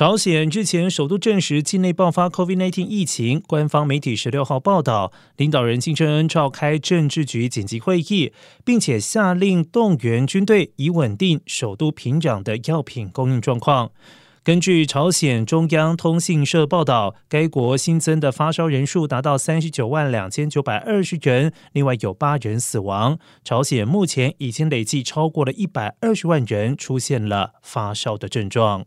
朝鲜日前首度证实境内爆发 COVID-19 疫情。官方媒体十六号报道，领导人金正恩召开政治局紧急会议，并且下令动员军队，以稳定首都平壤的药品供应状况。根据朝鲜中央通信社报道，该国新增的发烧人数达到三十九万两千九百二十人，另外有八人死亡。朝鲜目前已经累计超过了一百二十万人出现了发烧的症状。